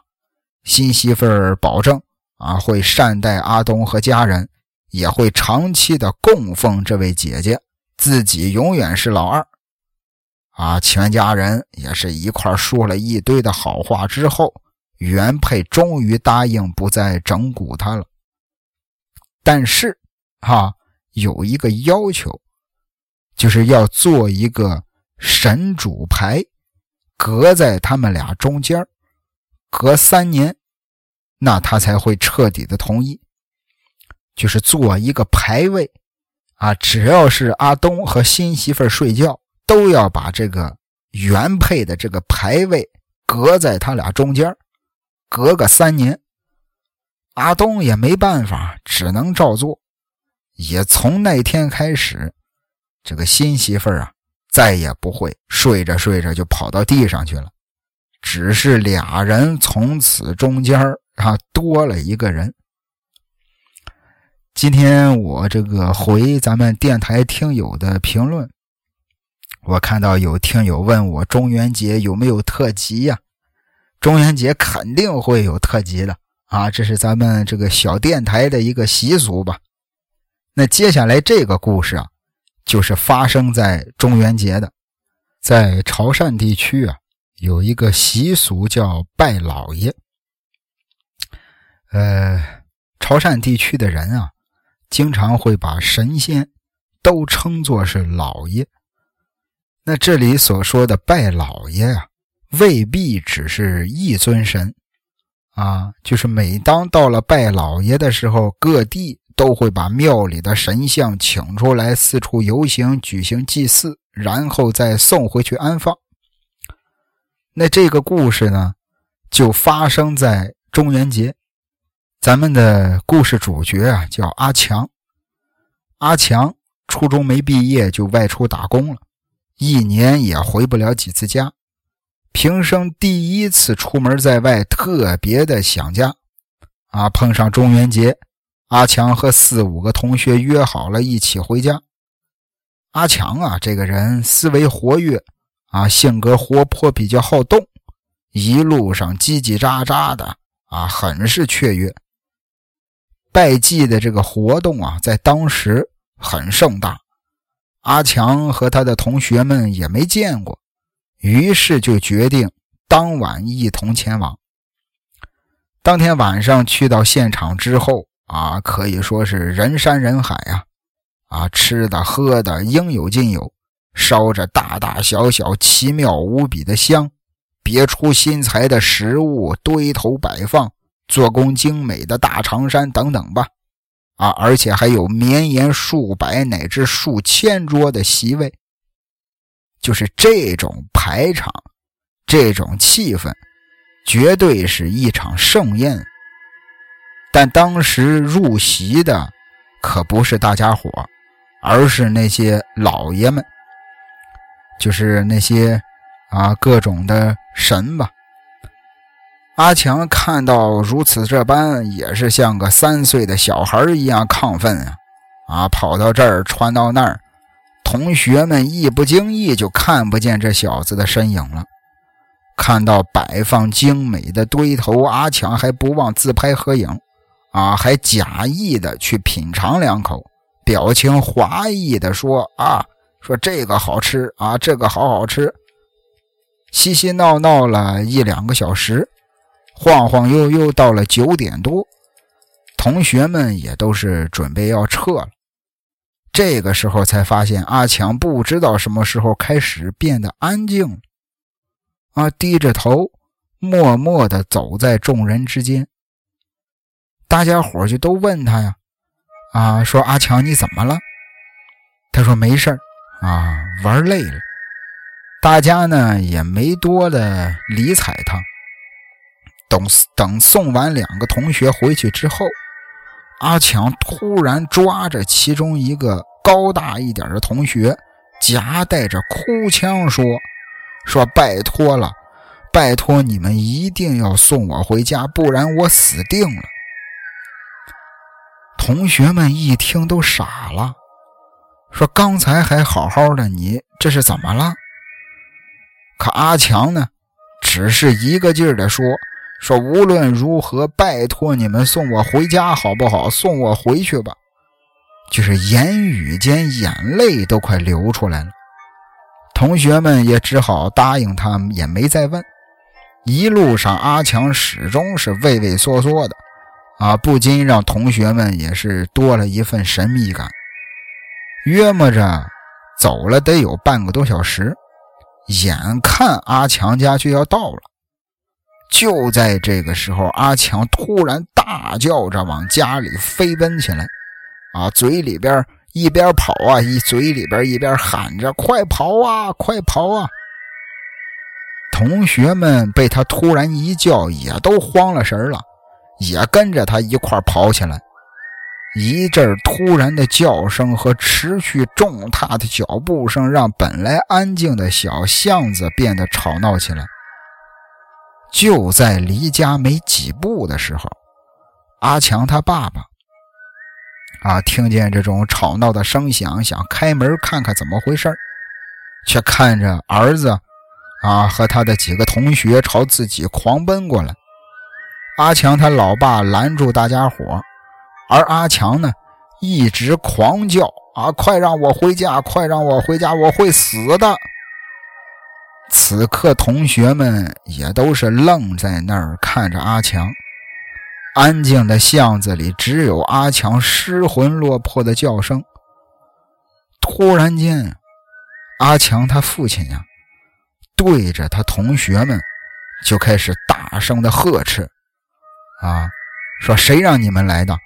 新媳妇儿保证啊，会善待阿东和家人，也会长期的供奉这位姐姐，自己永远是老二。啊，全家人也是一块说了一堆的好话之后，原配终于答应不再整蛊他了。但是哈有一个要求，就是要做一个神主牌，隔在他们俩中间，隔三年，那他才会彻底的同意。就是做一个牌位，啊，只要是阿东和新媳妇睡觉，都要把这个原配的这个牌位隔在他俩中间，隔个三年。阿东也没办法，只能照做。也从那天开始，这个新媳妇儿啊，再也不会睡着睡着就跑到地上去了，只是俩人从此中间啊多了一个人。今天我这个回咱们电台听友的评论，我看到有听友问我中元节有没有特辑呀？中元节肯定会有特辑的啊，这是咱们这个小电台的一个习俗吧。那接下来这个故事啊，就是发生在中元节的，在潮汕地区啊，有一个习俗叫拜老爷。呃，潮汕地区的人啊。经常会把神仙都称作是老爷。那这里所说的拜老爷啊，未必只是一尊神啊，就是每当到了拜老爷的时候，各地都会把庙里的神像请出来，四处游行，举行祭祀，然后再送回去安放。那这个故事呢，就发生在中元节。咱们的故事主角啊，叫阿强。阿强初中没毕业就外出打工了，一年也回不了几次家。平生第一次出门在外，特别的想家。啊，碰上中元节，阿强和四五个同学约好了一起回家。阿强啊，这个人思维活跃，啊，性格活泼，比较好动，一路上叽叽喳喳的，啊，很是雀跃。拜祭的这个活动啊，在当时很盛大。阿强和他的同学们也没见过，于是就决定当晚一同前往。当天晚上去到现场之后啊，可以说是人山人海呀！啊，吃的喝的应有尽有，烧着大大小小、奇妙无比的香，别出心裁的食物堆头摆放。做工精美的大长衫等等吧，啊，而且还有绵延数百乃至数千桌的席位，就是这种排场，这种气氛，绝对是一场盛宴。但当时入席的可不是大家伙，而是那些老爷们，就是那些啊各种的神吧。阿强看到如此这般，也是像个三岁的小孩一样亢奋啊！啊，跑到这儿，穿到那儿，同学们一不经意就看不见这小子的身影了。看到摆放精美的堆头，阿强还不忘自拍合影，啊，还假意的去品尝两口，表情华意的说：“啊，说这个好吃啊，这个好好吃。”嬉嬉闹闹了一两个小时。晃晃悠悠到了九点多，同学们也都是准备要撤了。这个时候才发现阿强不知道什么时候开始变得安静了，啊，低着头，默默地走在众人之间。大家伙就都问他呀，啊，说阿强你怎么了？他说没事啊，玩累了。大家呢也没多的理睬他。等等，送完两个同学回去之后，阿强突然抓着其中一个高大一点的同学，夹带着哭腔说：“说拜托了，拜托你们一定要送我回家，不然我死定了。”同学们一听都傻了，说：“刚才还好好的，你这是怎么了？”可阿强呢，只是一个劲儿的说。说无论如何，拜托你们送我回家好不好？送我回去吧。就是言语间眼泪都快流出来了。同学们也只好答应他，也没再问。一路上，阿强始终是畏畏缩缩的，啊，不禁让同学们也是多了一份神秘感。约摸着走了得有半个多小时，眼看阿强家就要到了。就在这个时候，阿强突然大叫着往家里飞奔起来，啊，嘴里边一边跑啊，一嘴里边一边喊着：“快跑啊，快跑啊！”同学们被他突然一叫，也都慌了神了，也跟着他一块跑起来。一阵突然的叫声和持续重踏的脚步声，让本来安静的小巷子变得吵闹起来。就在离家没几步的时候，阿强他爸爸啊，听见这种吵闹的声响，想开门看看怎么回事却看着儿子啊和他的几个同学朝自己狂奔过来。阿强他老爸拦住大家伙，而阿强呢，一直狂叫啊：“快让我回家！快让我回家！我会死的！”此刻，同学们也都是愣在那儿看着阿强。安静的巷子里，只有阿强失魂落魄的叫声。突然间，阿强他父亲呀，对着他同学们就开始大声的呵斥：“啊，说谁让你们来的？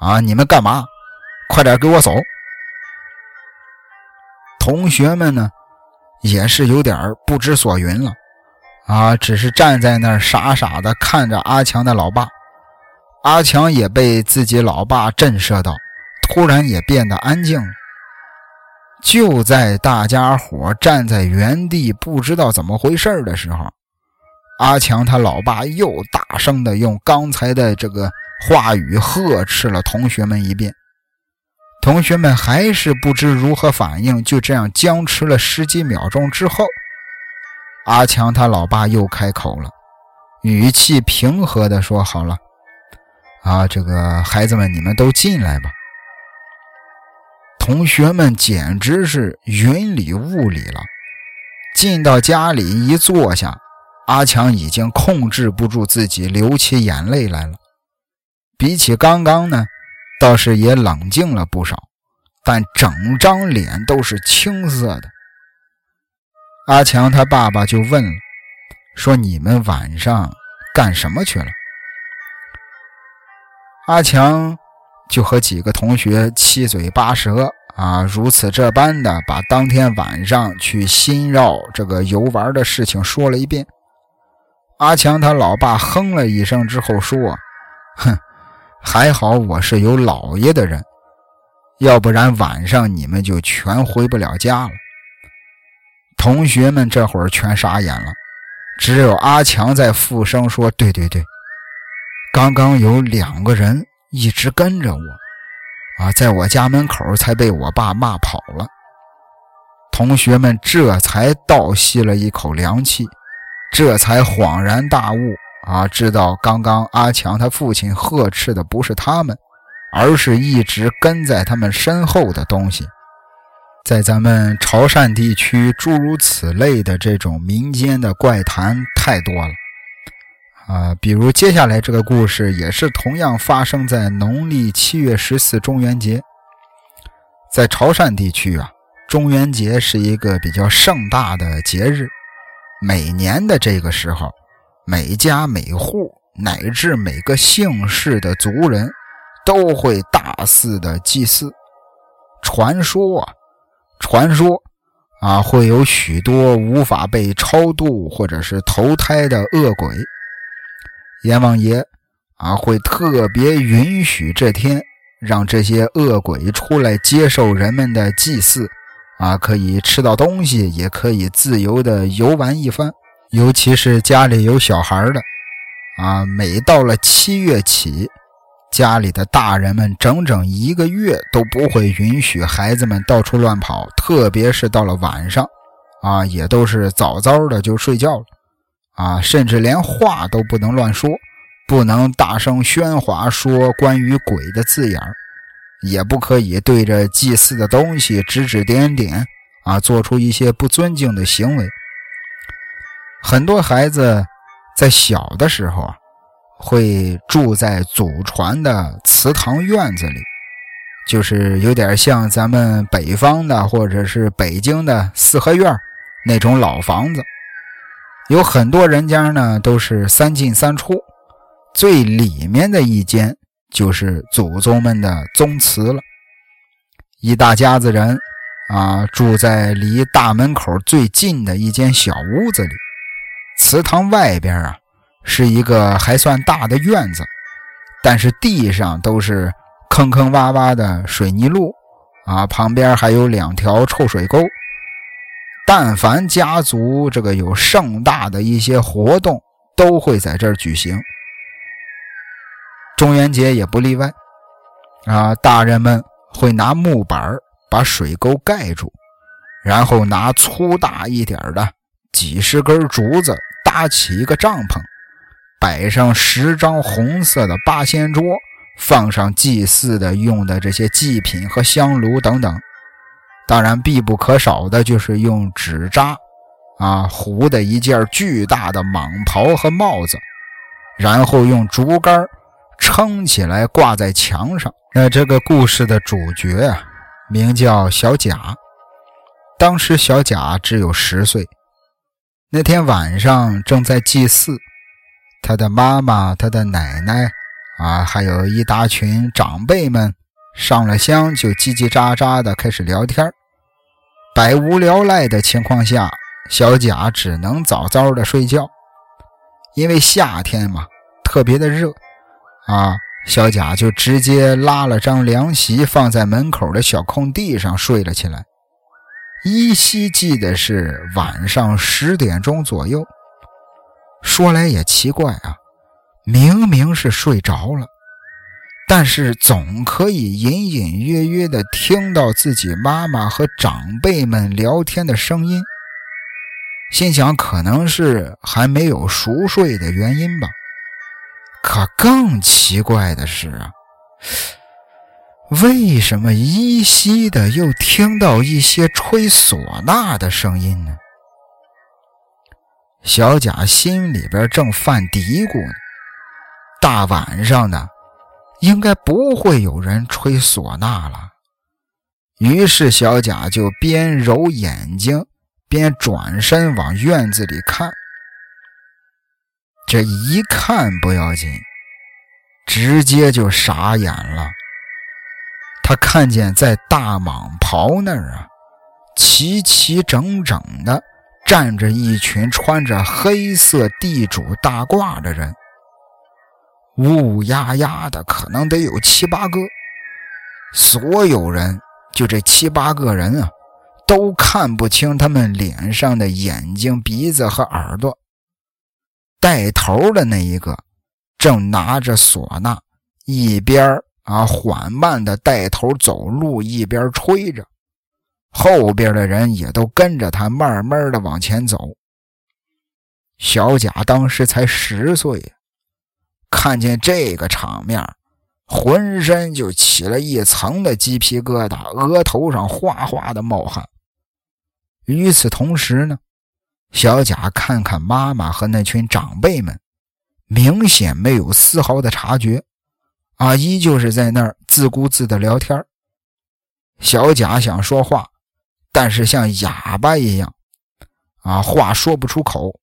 啊，你们干嘛？快点给我走！”同学们呢？也是有点不知所云了，啊，只是站在那儿傻傻的看着阿强的老爸。阿强也被自己老爸震慑到，突然也变得安静了。就在大家伙站在原地不知道怎么回事的时候，阿强他老爸又大声的用刚才的这个话语呵斥了同学们一遍。同学们还是不知如何反应，就这样僵持了十几秒钟之后，阿强他老爸又开口了，语气平和地说：“好了，啊，这个孩子们，你们都进来吧。”同学们简直是云里雾里了。进到家里一坐下，阿强已经控制不住自己流起眼泪来了。比起刚刚呢？倒是也冷静了不少，但整张脸都是青色的。阿强他爸爸就问了，说：“你们晚上干什么去了？”阿强就和几个同学七嘴八舌啊，如此这般的把当天晚上去新绕这个游玩的事情说了一遍。阿强他老爸哼了一声之后说：“哼。”还好我是有老爷的人，要不然晚上你们就全回不了家了。同学们这会儿全傻眼了，只有阿强在附声说：“对对对，刚刚有两个人一直跟着我，啊，在我家门口才被我爸骂跑了。”同学们这才倒吸了一口凉气，这才恍然大悟。啊，知道刚刚阿强他父亲呵斥的不是他们，而是一直跟在他们身后的东西。在咱们潮汕地区，诸如此类的这种民间的怪谈太多了。啊，比如接下来这个故事，也是同样发生在农历七月十四中元节。在潮汕地区啊，中元节是一个比较盛大的节日，每年的这个时候。每家每户乃至每个姓氏的族人，都会大肆的祭祀。传说啊，传说啊，会有许多无法被超度或者是投胎的恶鬼。阎王爷啊，会特别允许这天让这些恶鬼出来接受人们的祭祀，啊，可以吃到东西，也可以自由的游玩一番。尤其是家里有小孩的，啊，每到了七月起，家里的大人们整整一个月都不会允许孩子们到处乱跑，特别是到了晚上，啊，也都是早早的就睡觉了，啊，甚至连话都不能乱说，不能大声喧哗说关于鬼的字眼也不可以对着祭祀的东西指指点点，啊，做出一些不尊敬的行为。很多孩子在小的时候啊，会住在祖传的祠堂院子里，就是有点像咱们北方的或者是北京的四合院那种老房子。有很多人家呢都是三进三出，最里面的一间就是祖宗们的宗祠了。一大家子人啊，住在离大门口最近的一间小屋子里。祠堂外边啊，是一个还算大的院子，但是地上都是坑坑洼洼的水泥路啊，旁边还有两条臭水沟。但凡家族这个有盛大的一些活动，都会在这儿举行。中元节也不例外，啊，大人们会拿木板把水沟盖住，然后拿粗大一点的几十根竹子搭起一个帐篷，摆上十张红色的八仙桌，放上祭祀的用的这些祭品和香炉等等。当然，必不可少的就是用纸扎，啊糊的一件巨大的蟒袍和帽子，然后用竹竿撑起来挂在墙上。那这个故事的主角啊，名叫小贾。当时小贾只有十岁。那天晚上正在祭祀，他的妈妈、他的奶奶，啊，还有一大群长辈们。上了香就叽叽喳喳的开始聊天百无聊赖的情况下，小贾只能早早的睡觉，因为夏天嘛，特别的热啊。小贾就直接拉了张凉席放在门口的小空地上睡了起来。依稀记得是晚上十点钟左右。说来也奇怪啊，明明是睡着了。但是总可以隐隐约约地听到自己妈妈和长辈们聊天的声音，心想可能是还没有熟睡的原因吧。可更奇怪的是啊，为什么依稀的又听到一些吹唢呐的声音呢？小贾心里边正犯嘀咕呢，大晚上的。应该不会有人吹唢呐了。于是小贾就边揉眼睛边转身往院子里看。这一看不要紧，直接就傻眼了。他看见在大蟒袍那儿啊，齐齐整整的站着一群穿着黑色地主大褂的人。乌乌压压的，可能得有七八个。所有人，就这七八个人啊，都看不清他们脸上的眼睛、鼻子和耳朵。带头的那一个，正拿着唢呐，一边啊缓慢的带头走路，一边吹着。后边的人也都跟着他，慢慢的往前走。小贾当时才十岁。看见这个场面，浑身就起了一层的鸡皮疙瘩，额头上哗哗的冒汗。与此同时呢，小贾看看妈妈和那群长辈们，明显没有丝毫的察觉，啊，依旧是在那儿自顾自的聊天。小贾想说话，但是像哑巴一样，啊，话说不出口。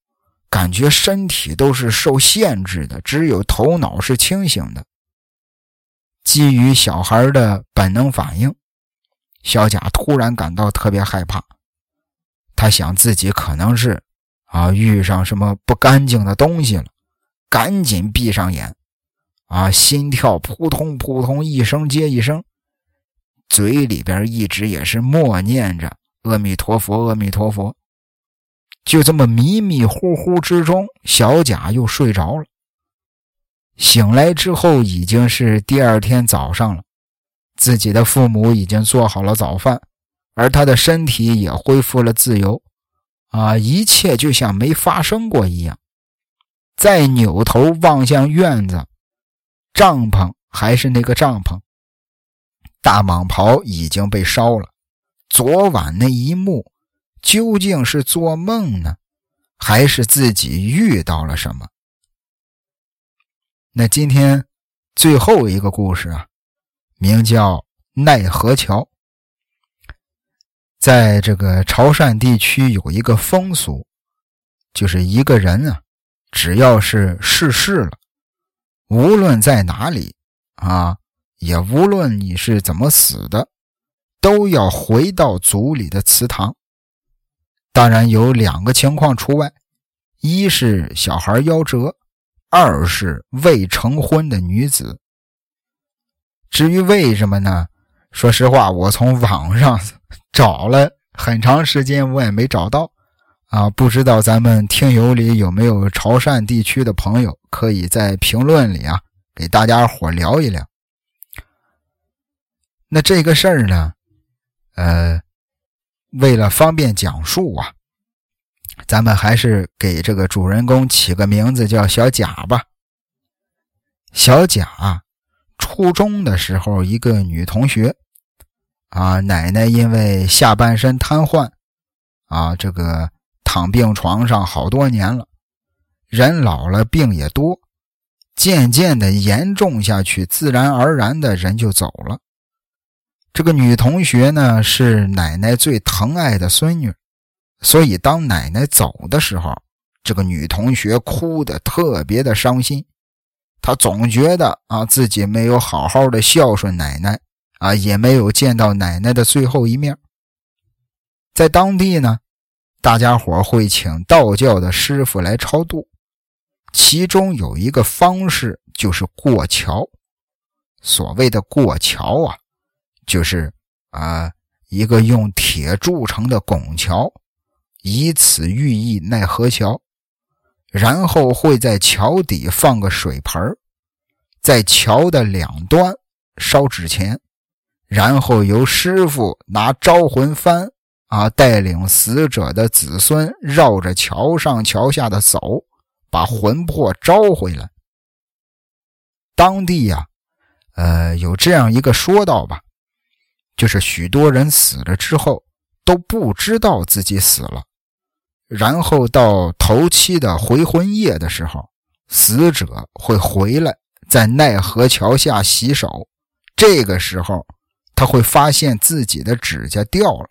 感觉身体都是受限制的，只有头脑是清醒的。基于小孩的本能反应，小贾突然感到特别害怕。他想自己可能是啊遇上什么不干净的东西了，赶紧闭上眼，啊，心跳扑通扑通一声接一声，嘴里边一直也是默念着阿弥陀佛，阿弥陀佛。就这么迷迷糊糊之中，小贾又睡着了。醒来之后，已经是第二天早上了。自己的父母已经做好了早饭，而他的身体也恢复了自由，啊，一切就像没发生过一样。再扭头望向院子，帐篷还是那个帐篷，大蟒袍已经被烧了。昨晚那一幕。究竟是做梦呢，还是自己遇到了什么？那今天最后一个故事啊，名叫奈何桥。在这个潮汕地区有一个风俗，就是一个人啊，只要是逝世了，无论在哪里啊，也无论你是怎么死的，都要回到族里的祠堂。当然有两个情况除外，一是小孩夭折。二是未成婚的女子。至于为什么呢？说实话，我从网上找了很长时间，我也没找到。啊，不知道咱们听友里有没有潮汕地区的朋友，可以在评论里啊，给大家伙聊一聊。那这个事儿呢，呃，为了方便讲述啊。咱们还是给这个主人公起个名字叫小贾吧。小贾初中的时候，一个女同学啊，奶奶因为下半身瘫痪啊，这个躺病床上好多年了。人老了，病也多，渐渐的严重下去，自然而然的人就走了。这个女同学呢，是奶奶最疼爱的孙女。所以，当奶奶走的时候，这个女同学哭得特别的伤心。她总觉得啊，自己没有好好的孝顺奶奶啊，也没有见到奶奶的最后一面。在当地呢，大家伙会请道教的师傅来超度，其中有一个方式就是过桥。所谓的过桥啊，就是啊，一个用铁铸成的拱桥。以此寓意奈何桥，然后会在桥底放个水盆在桥的两端烧纸钱，然后由师傅拿招魂幡啊，带领死者的子孙绕着桥上桥下的走，把魂魄招回来。当地呀，呃，有这样一个说道吧，就是许多人死了之后都不知道自己死了。然后到头七的回魂夜的时候，死者会回来，在奈何桥下洗手。这个时候，他会发现自己的指甲掉了。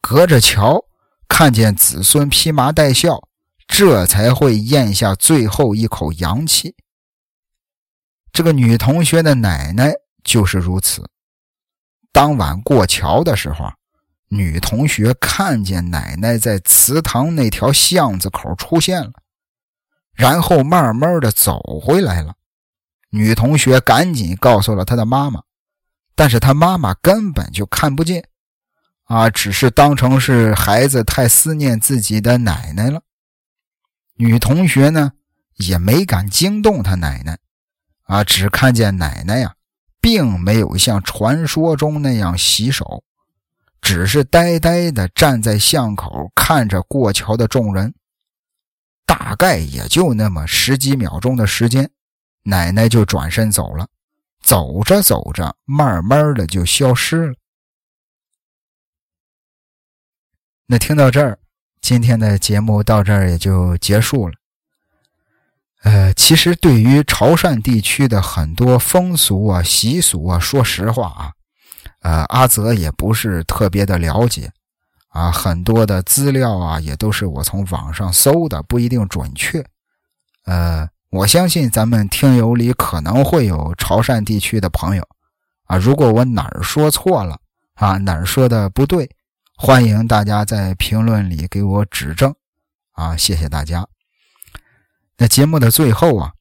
隔着桥看见子孙披麻戴孝，这才会咽下最后一口阳气。这个女同学的奶奶就是如此。当晚过桥的时候。女同学看见奶奶在祠堂那条巷子口出现了，然后慢慢的走回来了。女同学赶紧告诉了她的妈妈，但是她妈妈根本就看不见，啊，只是当成是孩子太思念自己的奶奶了。女同学呢也没敢惊动她奶奶，啊，只看见奶奶呀，并没有像传说中那样洗手。只是呆呆地站在巷口，看着过桥的众人。大概也就那么十几秒钟的时间，奶奶就转身走了。走着走着，慢慢的就消失了。那听到这儿，今天的节目到这儿也就结束了。呃，其实对于潮汕地区的很多风俗啊、习俗啊，说实话啊。呃，阿泽也不是特别的了解，啊，很多的资料啊，也都是我从网上搜的，不一定准确。呃，我相信咱们听友里可能会有潮汕地区的朋友，啊，如果我哪儿说错了，啊，哪儿说的不对，欢迎大家在评论里给我指正，啊，谢谢大家。那节目的最后啊，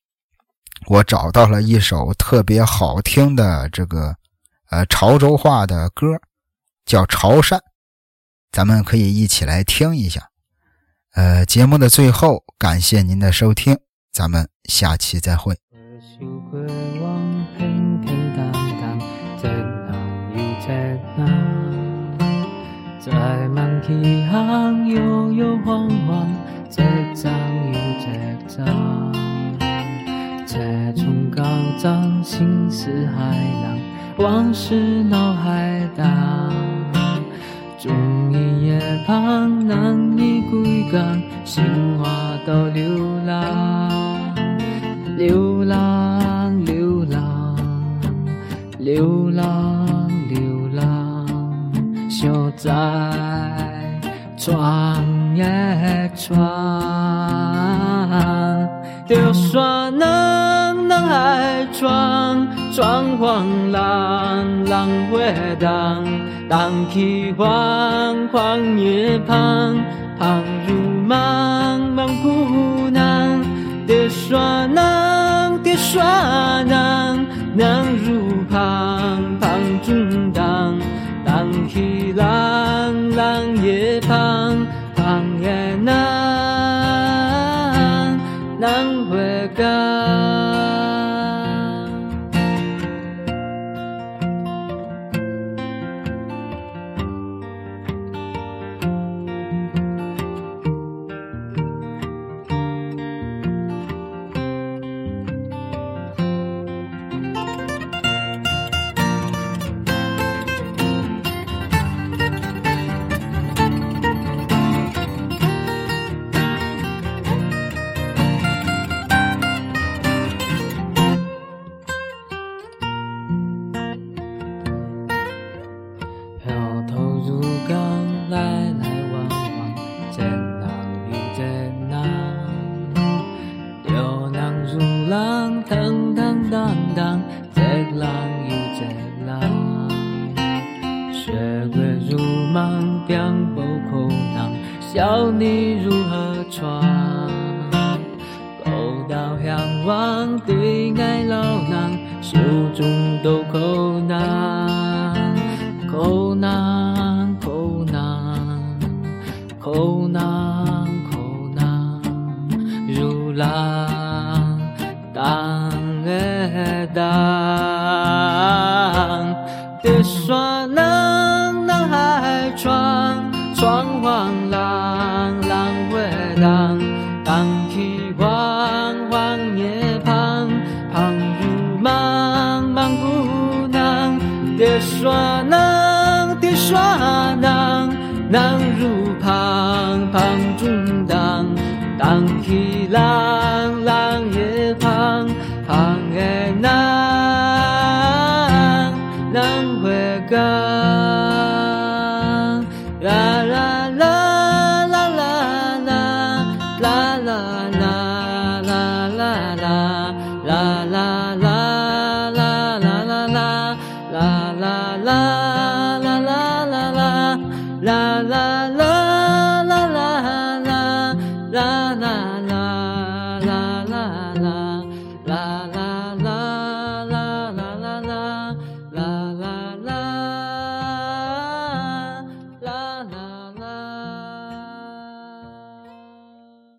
我找到了一首特别好听的这个。呃，潮州话的歌叫《潮汕》，咱们可以一起来听一下。呃，节目的最后，感谢您的收听，咱们下期再会。在满起航，悠悠晃晃，这张又这张，这从高涨，心似海浪，往事脑海荡，终于夜盼，难以归港，心花都流浪，流浪，流浪，流浪。就在转也转，就算能能爱转转黄浪浪会荡，荡起黄黄叶旁，旁如茫茫孤难，就算能，就算能，能入旁。Hilang lang, 更